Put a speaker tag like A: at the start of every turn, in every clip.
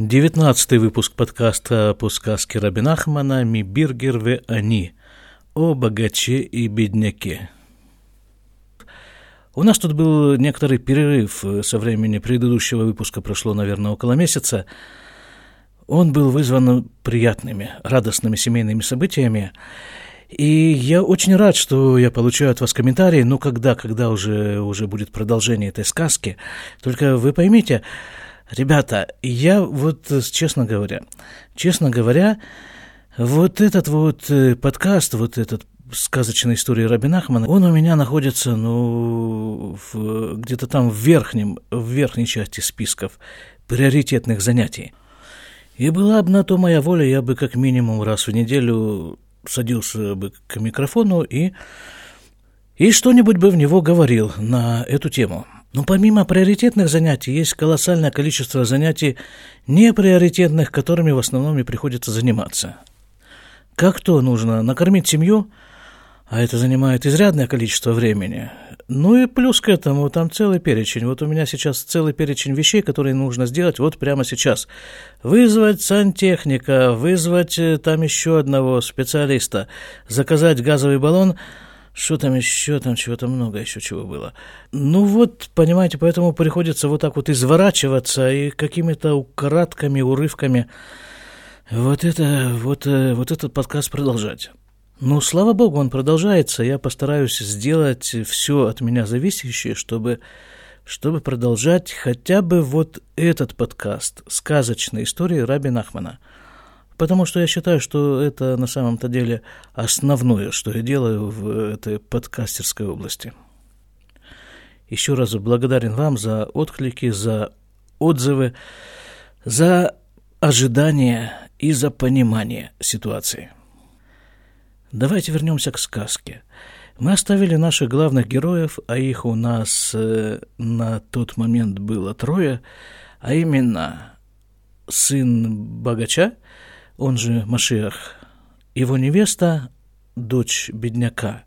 A: Девятнадцатый выпуск подкаста по сказке Рабинахмана «Ми биргер ве они» о богаче и бедняке. У нас тут был некоторый перерыв со времени предыдущего выпуска, прошло, наверное, около месяца. Он был вызван приятными, радостными семейными событиями. И я очень рад, что я получаю от вас комментарии, но когда, когда уже, уже будет продолжение этой сказки. Только вы поймите, Ребята, я вот, честно говоря, честно говоря, вот этот вот э, подкаст, вот этот сказочной истории Рабин Ахмана, он у меня находится, ну, где-то там в верхнем, в верхней части списков приоритетных занятий. И была бы на то моя воля, я бы как минимум раз в неделю садился бы к микрофону и, и что-нибудь бы в него говорил на эту тему – но помимо приоритетных занятий есть колоссальное количество занятий неприоритетных, которыми в основном и приходится заниматься. Как то нужно накормить семью, а это занимает изрядное количество времени. Ну и плюс к этому там целый перечень. Вот у меня сейчас целый перечень вещей, которые нужно сделать вот прямо сейчас. Вызвать сантехника, вызвать э, там еще одного специалиста, заказать газовый баллон – что там еще, там чего-то много еще чего было. Ну вот, понимаете, поэтому приходится вот так вот изворачиваться и какими-то украдками, урывками вот это, вот, э, вот этот подкаст продолжать. Ну, слава богу, он продолжается. Я постараюсь сделать все от меня зависящее, чтобы, чтобы продолжать хотя бы вот этот подкаст «Сказочные истории Раби Нахмана». Потому что я считаю, что это на самом-то деле основное, что я делаю в этой подкастерской области. Еще раз благодарен вам за отклики, за отзывы, за ожидание и за понимание ситуации. Давайте вернемся к сказке. Мы оставили наших главных героев, а их у нас э, на тот момент было трое, а именно сын богача – он же Машиах, его невеста, дочь бедняка,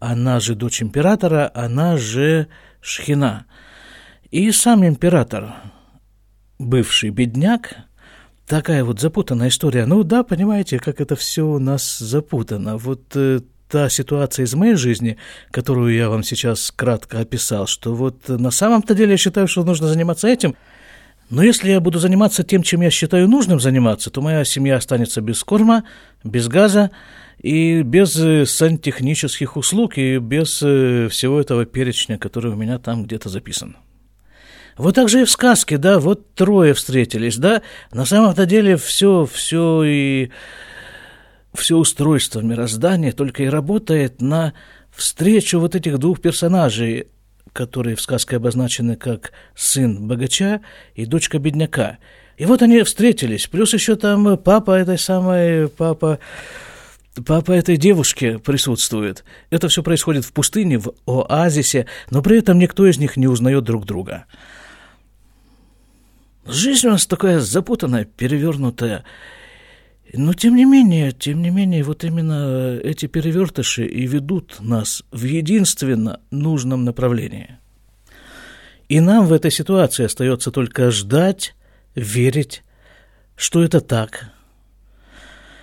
A: она же дочь императора, она же Шхина. И сам император, бывший бедняк, такая вот запутанная история. Ну да, понимаете, как это все у нас запутано. Вот э, та ситуация из моей жизни, которую я вам сейчас кратко описал, что вот на самом-то деле я считаю, что нужно заниматься этим – но если я буду заниматься тем, чем я считаю нужным заниматься, то моя семья останется без корма, без газа и без э, сантехнических услуг и без э, всего этого перечня, который у меня там где-то записан. Вот так же и в сказке, да, вот трое встретились, да, на самом-то деле все, все и все устройство мироздания только и работает на встречу вот этих двух персонажей, которые в сказке обозначены как сын богача и дочка бедняка. И вот они встретились, плюс еще там папа этой самой, папа, папа этой девушки присутствует. Это все происходит в пустыне, в оазисе, но при этом никто из них не узнает друг друга. Жизнь у нас такая запутанная, перевернутая. Но тем не менее, тем не менее, вот именно эти перевертыши и ведут нас в единственно нужном направлении. И нам в этой ситуации остается только ждать, верить, что это так.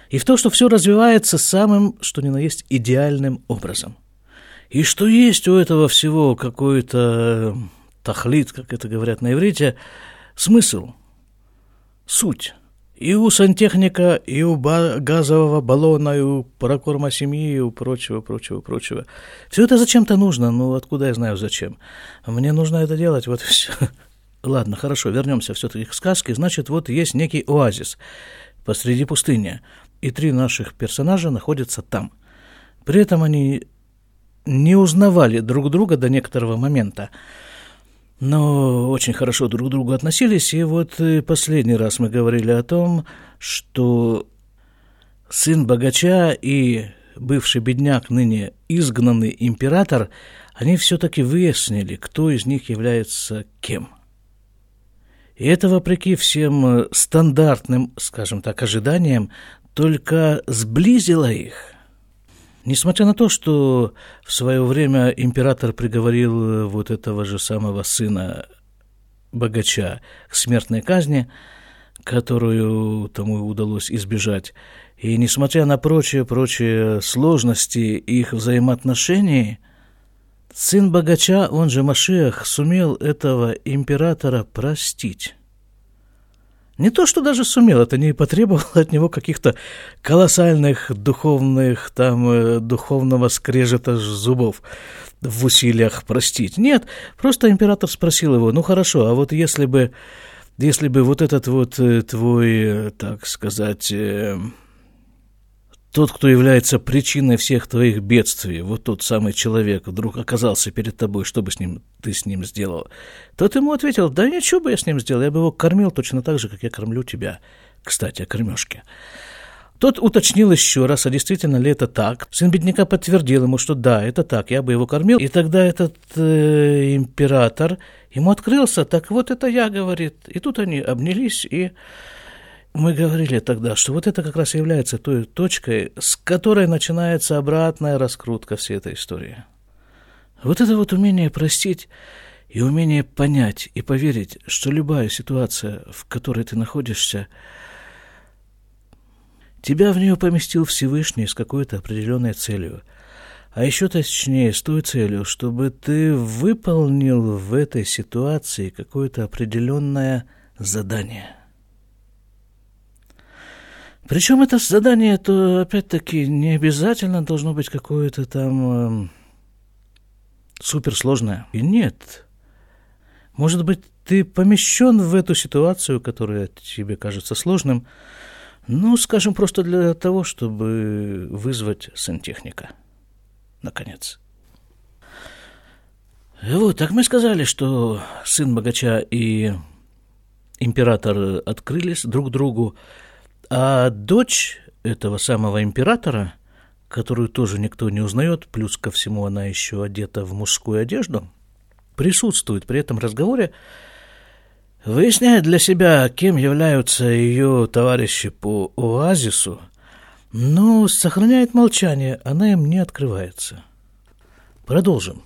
A: И в то, что все развивается самым, что ни на есть, идеальным образом. И что есть у этого всего какой-то тахлит, как это говорят на иврите, смысл, суть. И у сантехника, и у газового баллона, и у прокорма семьи, и у прочего, прочего, прочего. Все это зачем-то нужно, ну откуда я знаю зачем. Мне нужно это делать, вот все. Ладно, хорошо, вернемся все-таки к сказке. Значит, вот есть некий оазис посреди пустыни, и три наших персонажа находятся там. При этом они не узнавали друг друга до некоторого момента но очень хорошо друг к другу относились. И вот э, последний раз мы говорили о том, что сын богача и бывший бедняк, ныне изгнанный император, они все-таки выяснили, кто из них является кем. И это вопреки всем э, стандартным, скажем так, ожиданиям, только сблизило их – Несмотря на то, что в свое время император приговорил э, вот этого же самого сына богача к смертной казни, которую тому удалось избежать. И несмотря на прочие-прочие сложности их взаимоотношений, сын богача, он же Машиах, сумел этого императора простить. Не то, что даже сумел, это не потребовало от него каких-то колоссальных духовных, там, э, духовного скрежета зубов в усилиях простить. Нет, просто император спросил его, ну хорошо, а вот если бы, если бы вот этот вот э, твой, э, так сказать, тот, кто является причиной всех твоих бедствий, вот тот самый человек, вдруг оказался перед тобой, что бы с ним, ты с ним сделал, тот ему ответил, да ничего бы я с ним сделал, я бы его кормил точно так же, как я кормлю тебя. Кстати, о кормежке. Тот уточнил еще раз, а действительно ли это так. Сын бедняка подтвердил ему, что да, это так, я бы его кормил. И тогда этот э, император ему открылся, так вот это я, говорит. И тут они обнялись и мы говорили тогда, что вот это как раз является той точкой, с которой начинается обратная раскрутка всей этой истории. Вот это вот умение простить и умение понять и поверить, что любая ситуация, в которой ты находишься, тебя в нее поместил Всевышний с какой-то определенной целью. А еще точнее, с той целью, чтобы ты выполнил в этой ситуации какое-то определенное задание – причем это задание, то опять-таки не обязательно должно быть какое-то там э, суперсложное. И нет. Может быть, ты помещен в эту ситуацию, которая тебе кажется сложным, ну, скажем, просто для того, чтобы вызвать сантехника. Наконец. Вот, так мы сказали, что сын богача и император открылись друг другу, а дочь этого самого императора, которую тоже никто не узнает, плюс ко всему она еще одета в мужскую одежду, присутствует при этом разговоре, выясняет для себя, кем являются ее товарищи по оазису, но сохраняет молчание, она им не открывается. Продолжим.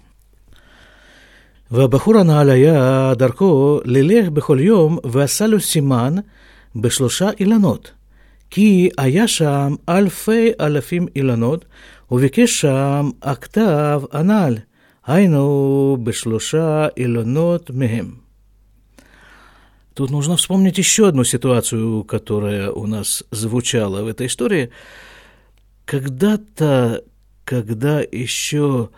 A: והבחור הנעל היה דרכו ללך בכל יום ועשה לו סימן בשלושה אילנות. כי היה שם אלפי אלפים אילנות, וביקש שם הכתב הנ"ל, היינו בשלושה אילנות מהם. Тут нужно вспомнить еще одну ситуацию, которая у нас звучала в этой истории. Когда-то, когда еще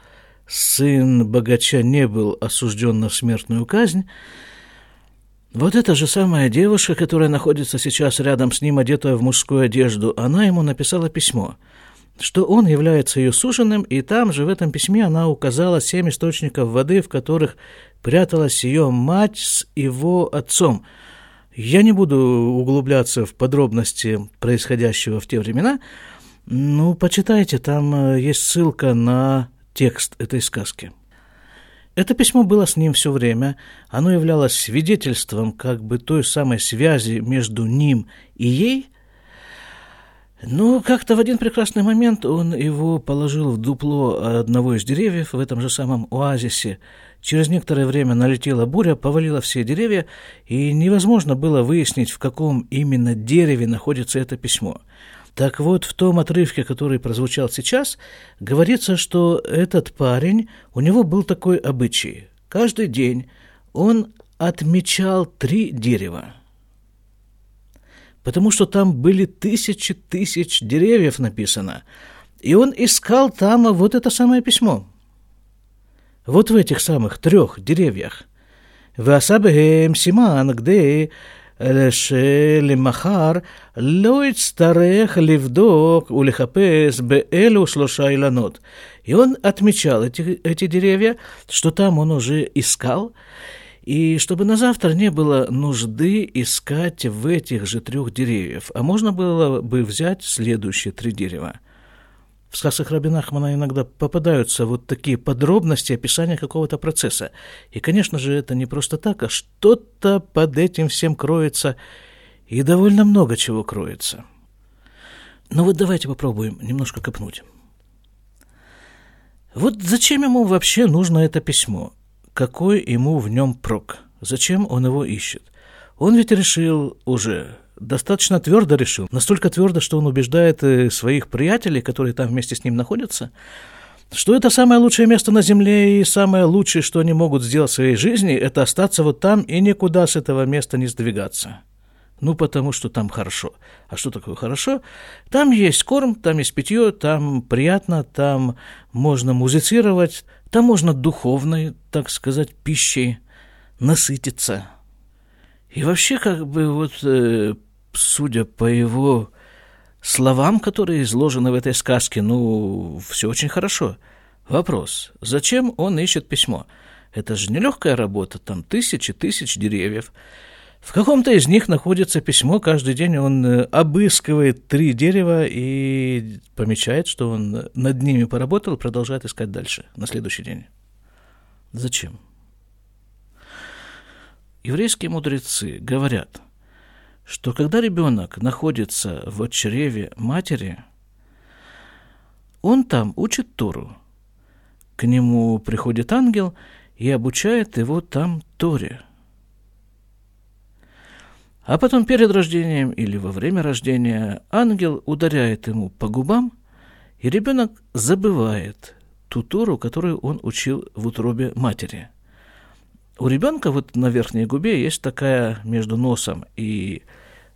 A: сын богача не был осужден на смертную казнь, вот эта же самая девушка, которая находится сейчас рядом с ним, одетая в мужскую одежду, она ему написала письмо, что он является ее суженым, и там же в этом письме она указала семь источников воды, в которых пряталась ее мать с его отцом. Я не буду углубляться в подробности происходящего в те времена, ну, почитайте, там э, есть ссылка на текст этой сказки. Это письмо было с ним все время, оно являлось свидетельством как бы той самой связи между ним и ей. Но как-то в один прекрасный момент он его положил в дупло одного из деревьев в этом же самом оазисе. Через некоторое время налетела буря, повалила все деревья, и невозможно было выяснить, в каком именно дереве находится это письмо – так вот, в том отрывке, который прозвучал сейчас, говорится, что этот парень, у него был такой обычай. Каждый день он отмечал три дерева. Потому что там были тысячи тысяч деревьев написано. И он искал там вот это самое письмо. Вот в этих самых трех деревьях. «Васабхем симан где שלמחר לא יצטרך לבדוק ולחפש באלו שלושה אילנות. И он отмечал эти, эти деревья, что там он уже искал, и чтобы на завтра не было нужды искать в этих же трех деревьев, а можно было бы взять следующие три дерева – в сказках Раби Нахмана иногда попадаются вот такие подробности описания какого-то процесса. И, конечно же, это не просто так, а что-то под этим всем кроется, и довольно много чего кроется. Но вот давайте попробуем немножко копнуть. Вот зачем ему вообще нужно это письмо? Какой ему в нем прок? Зачем он его ищет? Он ведь решил уже достаточно твердо решил. Настолько твердо, что он убеждает э, своих приятелей, которые там вместе с ним находятся, что это самое лучшее место на Земле, и самое лучшее, что они могут сделать в своей жизни, это остаться вот там и никуда с этого места не сдвигаться. Ну, потому что там хорошо. А что такое хорошо? Там есть корм, там есть питье, там приятно, там можно музицировать, там можно духовной, так сказать, пищей насытиться. И вообще, как бы, вот, э, судя по его словам, которые изложены в этой сказке, ну, все очень хорошо. Вопрос, зачем он ищет письмо? Это же нелегкая работа, там тысячи тысяч деревьев. В каком-то из них находится письмо, каждый день он э, обыскивает три дерева и помечает, что он над ними поработал продолжает искать дальше, на следующий день. Зачем? Еврейские мудрецы говорят, что когда ребенок находится в чреве матери, он там учит Тору. К нему приходит ангел и обучает его там Торе – а потом перед рождением или во время рождения ангел ударяет ему по губам, и ребенок забывает ту Тору, которую он учил в утробе матери. У ребенка вот на верхней губе есть такая между носом и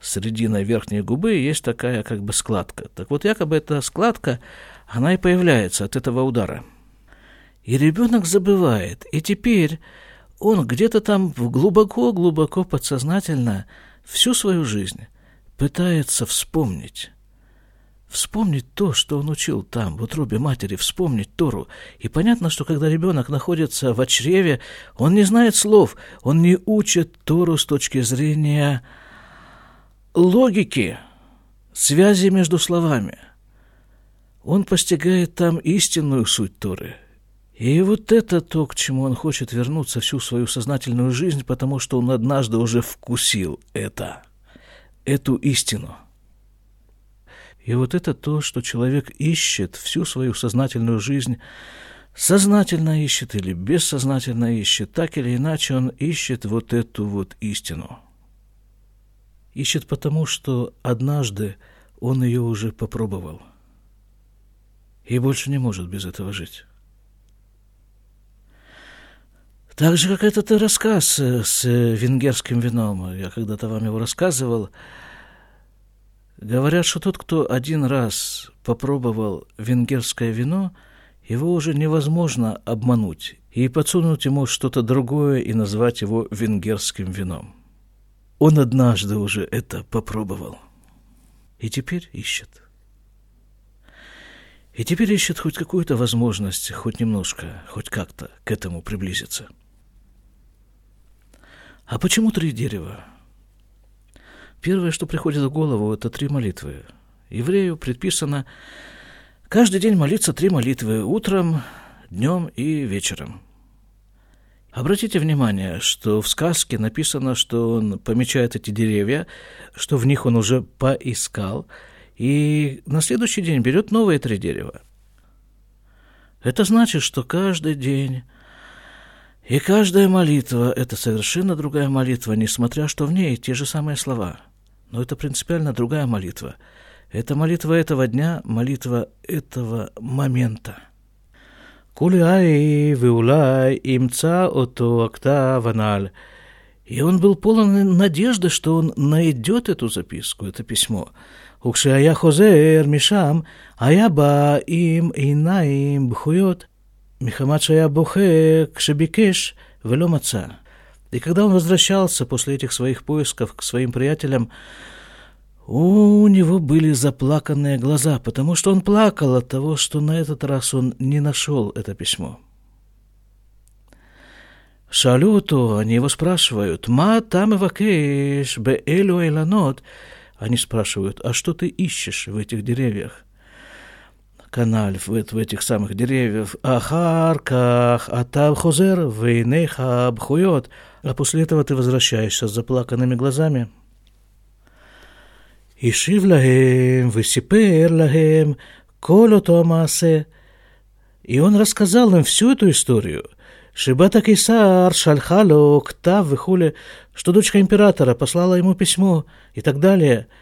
A: срединой верхней губы есть такая как бы складка. Так вот, якобы эта складка, она и появляется от этого удара. И ребенок забывает. И теперь он где-то там глубоко-глубоко подсознательно всю свою жизнь пытается вспомнить, вспомнить то, что он учил там, в утробе матери, вспомнить Тору. И понятно, что когда ребенок находится в чреве, он не знает слов, он не учит Тору с точки зрения логики, связи между словами. Он постигает там истинную суть Торы – и вот это то, к чему он хочет вернуться всю свою сознательную жизнь, потому что он однажды уже вкусил это, эту истину. И вот это то, что человек ищет всю свою сознательную жизнь, сознательно ищет или бессознательно ищет, так или иначе он ищет вот эту вот истину. Ищет потому, что однажды он ее уже попробовал и больше не может без этого жить. Так же, как этот рассказ э, с венгерским вином. Я когда-то вам его рассказывал. Говорят, что тот, кто один раз попробовал венгерское вино, его уже невозможно обмануть и подсунуть ему что-то другое и назвать его венгерским вином. Он однажды уже это попробовал. И теперь ищет. И теперь ищет хоть какую-то возможность, хоть немножко, хоть как-то к этому приблизиться. А почему три дерева? Первое, что приходит в голову, это три молитвы. Еврею предписано каждый день молиться три молитвы утром, днем и вечером. Обратите внимание, что в сказке написано, что он помечает эти деревья, что в них он уже поискал, и на следующий день берет новые три дерева. Это значит, что каждый день и каждая молитва – это совершенно другая молитва, несмотря что в ней те же самые слова но это принципиально другая молитва. Это молитва этого дня, молитва этого момента. Куляй виулай имца ото актав аналь. И он был полон надежды, что он найдет эту записку, это письмо. Укшая хозер мишам, аяба им инаим бхует, михамад шая бухе кшебикеш веломаца. И когда он возвращался после этих своих поисков к своим приятелям, у него были заплаканные глаза, потому что он плакал от того, что на этот раз он не нашел это письмо. Шалюту, они его спрашивают, «Ма там ивакеш бе элю эланот?» Они спрашивают, «А что ты ищешь в этих деревьях?» канал в, в этих самых деревьях, Ахарках, а атав хузер, вейнейха обхует. А после этого ты возвращаешься с заплаканными глазами. Ишив лагем, высипер лагем, колю томасе. И он рассказал им всю эту историю. Шибата Кисар, Шальхало, Ктав, Вихуле, что дочка императора послала ему письмо и так далее –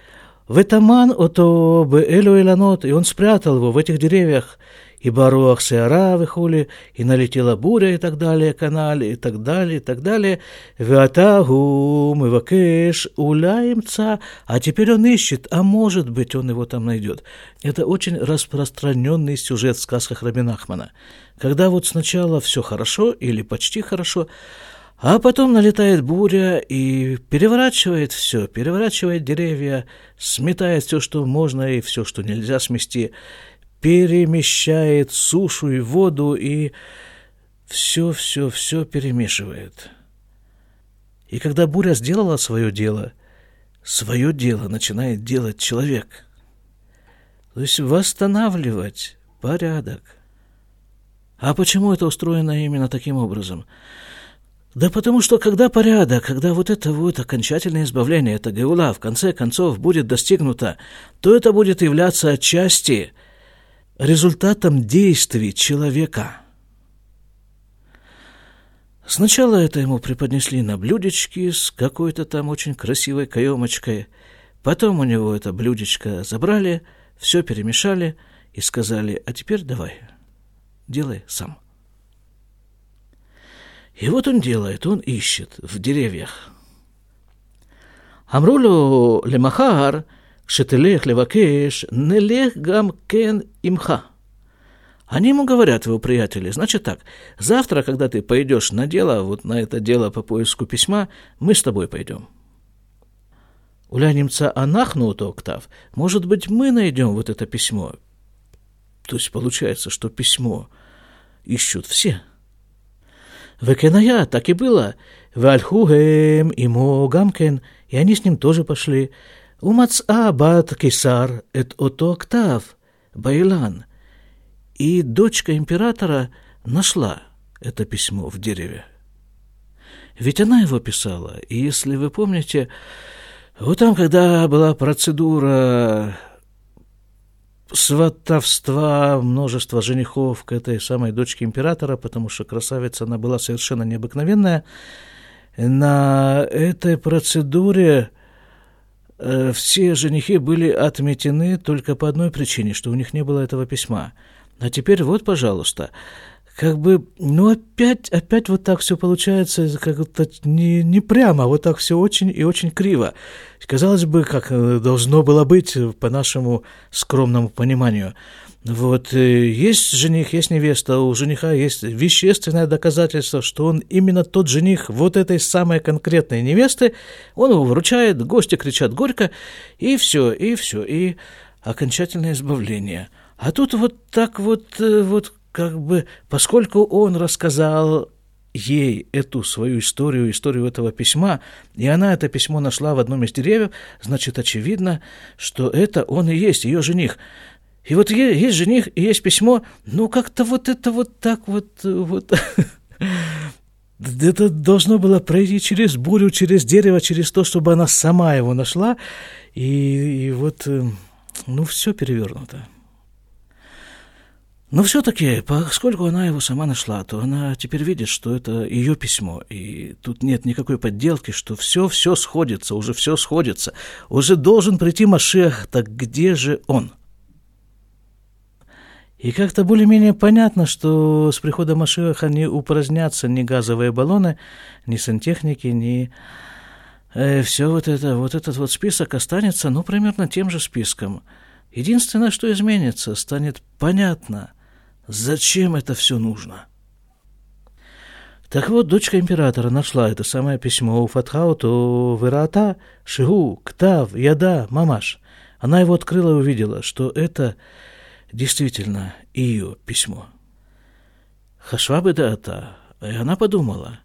A: Ветаман ото Элю Эланот, и он спрятал его в этих деревьях и Баруах Сеара выхули, и налетела буря и так далее, канале и так далее, и так далее. Ватагу мывакеш уляемца, а теперь он ищет, а может быть он его там найдет. Это очень распространенный сюжет в сказках Рабинахмана. Когда вот сначала все хорошо или почти хорошо, а потом налетает буря и переворачивает все, переворачивает деревья, сметает все, что можно и все, что нельзя смести перемещает сушу и воду и все-все-все перемешивает. И когда буря сделала свое дело, свое дело начинает делать человек. То есть восстанавливать порядок. А почему это устроено именно таким образом? Да потому что когда порядок, когда вот это вот окончательное избавление, это геула, в конце концов будет достигнуто, то это будет являться отчасти – результатом действий человека. Сначала это ему преподнесли на блюдечке с какой-то там очень красивой каемочкой, потом у него это блюдечко забрали, все перемешали и сказали, а теперь давай, делай сам. И вот он делает, он ищет в деревьях. Амрулю лемахар – шетелех левакеш, нелех гам кен имха. Они ему говорят, его приятели, значит так, завтра, когда ты пойдешь на дело, вот на это дело по поиску письма, мы с тобой пойдем. Уля немца анахну то октав, может быть, мы найдем вот это письмо. То есть получается, что письмо ищут все. Векеная, так и было. Вальхугем ему гамкен, и они с ним тоже пошли. Умаца бат кисар, это ото октав, байлан. И дочка императора нашла это письмо в дереве. Ведь она его писала, и если вы помните, вот там, когда была процедура сватовства множества женихов к этой самой дочке императора, потому что красавица она была совершенно необыкновенная, на этой процедуре Э, все женихи были отметены только по одной причине, что у них не было этого письма. А теперь вот, пожалуйста, как бы, ну опять, опять вот так все получается, как-то не, не прямо, а вот так все очень и очень криво. Казалось бы, как э, должно было быть по нашему скромному пониманию. Вот э, есть жених, есть невеста, у жениха есть вещественное доказательство, что он именно тот жених вот этой самой конкретной невесты, он его вручает, гости кричат горько, и все, и все, и окончательное избавление. А тут вот так вот, э, вот как бы, поскольку он рассказал ей эту свою историю, историю этого письма, и она это письмо нашла в одном из деревьев, значит, очевидно, что это он и есть ее жених. И вот есть жених, и есть письмо, ну как-то вот это вот так вот, вот. Это должно было пройти через бурю, через дерево, через то, чтобы она сама его нашла. И, и вот, э, ну, все перевернуто. Но все-таки, поскольку она его сама нашла, то она теперь видит, что это ее письмо, и тут нет никакой подделки, что все, все сходится, уже все сходится, уже должен прийти Машех, так где же он? И как-то более-менее понятно, что с приходом Машеха не упразднятся ни газовые баллоны, ни сантехники, ни... Э, все вот это, вот этот вот список останется, ну, примерно тем же списком. Единственное, что изменится, станет понятно, зачем это все нужно. Так вот, дочка императора нашла это самое письмо у Фатхауту Верата, Шигу, Ктав, Яда, Мамаш. Она его открыла и увидела, что это действительно ее письмо. Хашва бы дата, и она подумала,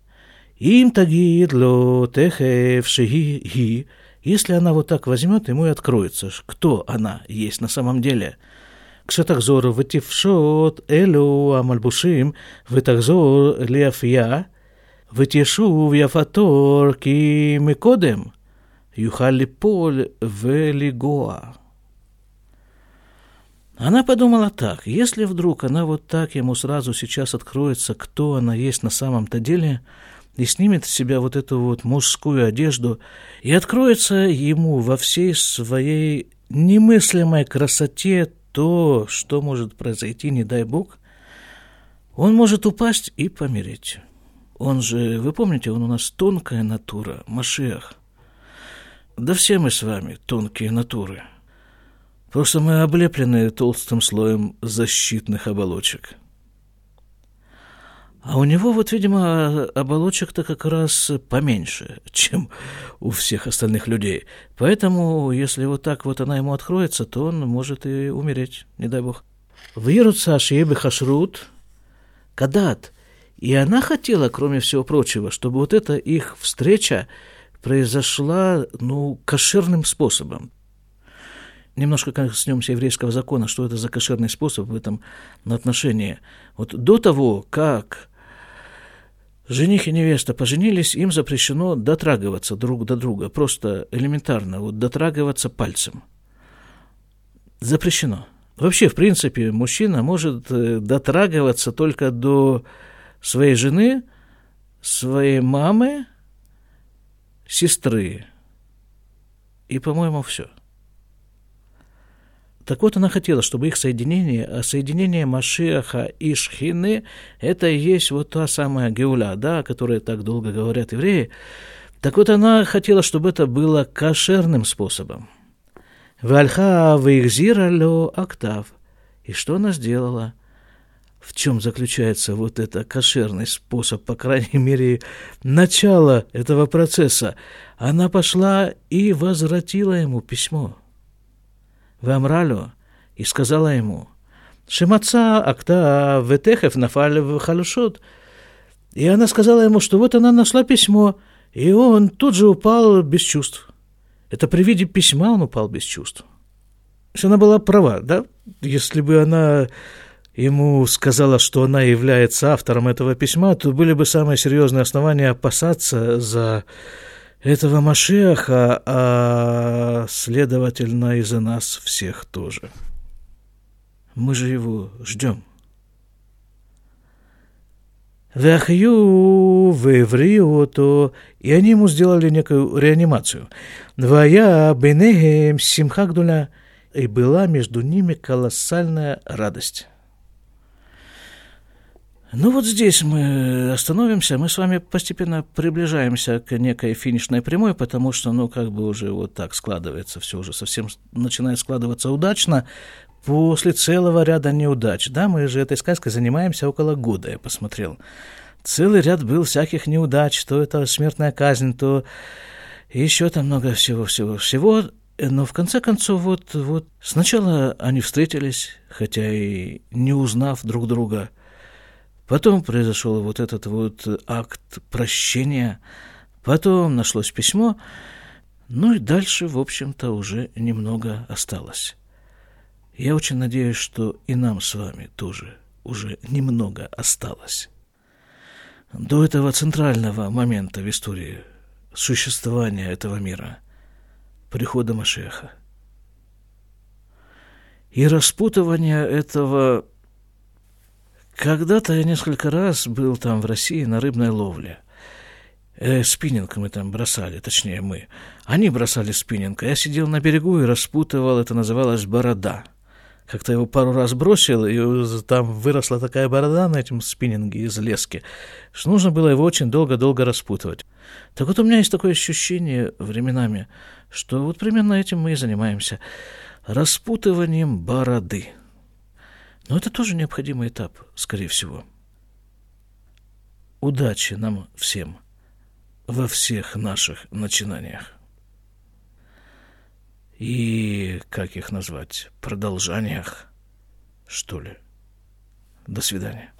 A: им тагид ло техев шиги ги, если она вот так возьмет, ему и откроется, кто она есть на самом деле. כשתחזור ותפשוט אלו המלבושים ותחזור ליפייה ותשוב יפתור כי מקודם יוכל ליפול ולגוע. Она подумала так, если вдруг она вот так ему сразу сейчас откроется, кто она есть на самом-то деле, и снимет с себя вот эту вот мужскую одежду, и откроется ему во всей своей немыслимой красоте то, что может произойти, не дай бог, он может упасть и помереть. Он же, вы помните, он у нас тонкая натура, Машех. Да все мы с вами тонкие натуры. Просто мы облеплены толстым слоем защитных оболочек. А у него вот, видимо, оболочек-то как раз поменьше, чем у всех остальных людей. Поэтому, если вот так вот она ему откроется, то он может и умереть, не дай бог. Вируца Шиебе Хашрут, Кадат. И она хотела, кроме всего прочего, чтобы вот эта их встреча произошла, ну, кошерным способом. Немножко коснемся еврейского закона, что это за кошерный способ в этом отношении. Вот до того, как жених и невеста поженились, им запрещено дотрагиваться друг до друга, просто элементарно, вот дотрагиваться пальцем. Запрещено. Вообще, в принципе, мужчина может э, дотрагиваться только до своей жены, своей мамы, сестры. И, по-моему, все. Так вот, она хотела, чтобы их соединение, а соединение Машиаха и Шхины, это и есть вот та самая Геуля, да, о которой так долго говорят евреи. Так вот, она хотела, чтобы это было кошерным способом. Вальха вейхзира ло октав. И что она сделала? В чем заключается вот это кошерный способ, по крайней мере, начало этого процесса? Она пошла и возвратила ему письмо. Вамралю и сказала ему, «Шемаца акта ветехев нафаль в халюшот». И она сказала ему, что вот она нашла письмо, и он тут же упал без чувств. Это при виде письма он упал без чувств. Если она была права, да? Если бы она ему сказала, что она является автором этого письма, то были бы самые серьезные основания опасаться за этого Машеха, а следовательно и за нас всех тоже. Мы же его ждем. Вахью в то, и они ему сделали некую реанимацию. Двоя бенехем симхагдуля, и была между ними колоссальная радость. Ну вот здесь мы остановимся, мы с вами постепенно приближаемся к некой финишной прямой, потому что, ну, как бы уже вот так складывается, все уже совсем начинает складываться удачно, после целого ряда неудач. Да, мы же этой сказкой занимаемся около года, я посмотрел. Целый ряд был всяких неудач, то это смертная казнь, то еще там много всего-всего-всего. Но в конце концов, вот, вот сначала они встретились, хотя и не узнав друг друга – Потом произошел вот этот вот акт прощения, потом нашлось письмо, ну и дальше, в общем-то, уже немного осталось. Я очень надеюсь, что и нам с вами тоже уже немного осталось. До этого центрального момента в истории существования этого мира, прихода Машеха. И распутывания этого когда-то я несколько раз был там в России на рыбной ловле. Э, спиннинг мы там бросали, точнее мы. Они бросали спиннинг, а я сидел на берегу и распутывал, это называлось борода. Как-то его пару раз бросил, и там выросла такая борода на этом спиннинге из лески, что нужно было его очень долго-долго распутывать. Так вот у меня есть такое ощущение временами, что вот примерно этим мы и занимаемся. Распутыванием бороды. Но это тоже необходимый этап, скорее всего. Удачи нам всем во всех наших начинаниях. И, как их назвать, продолжаниях, что ли. До свидания.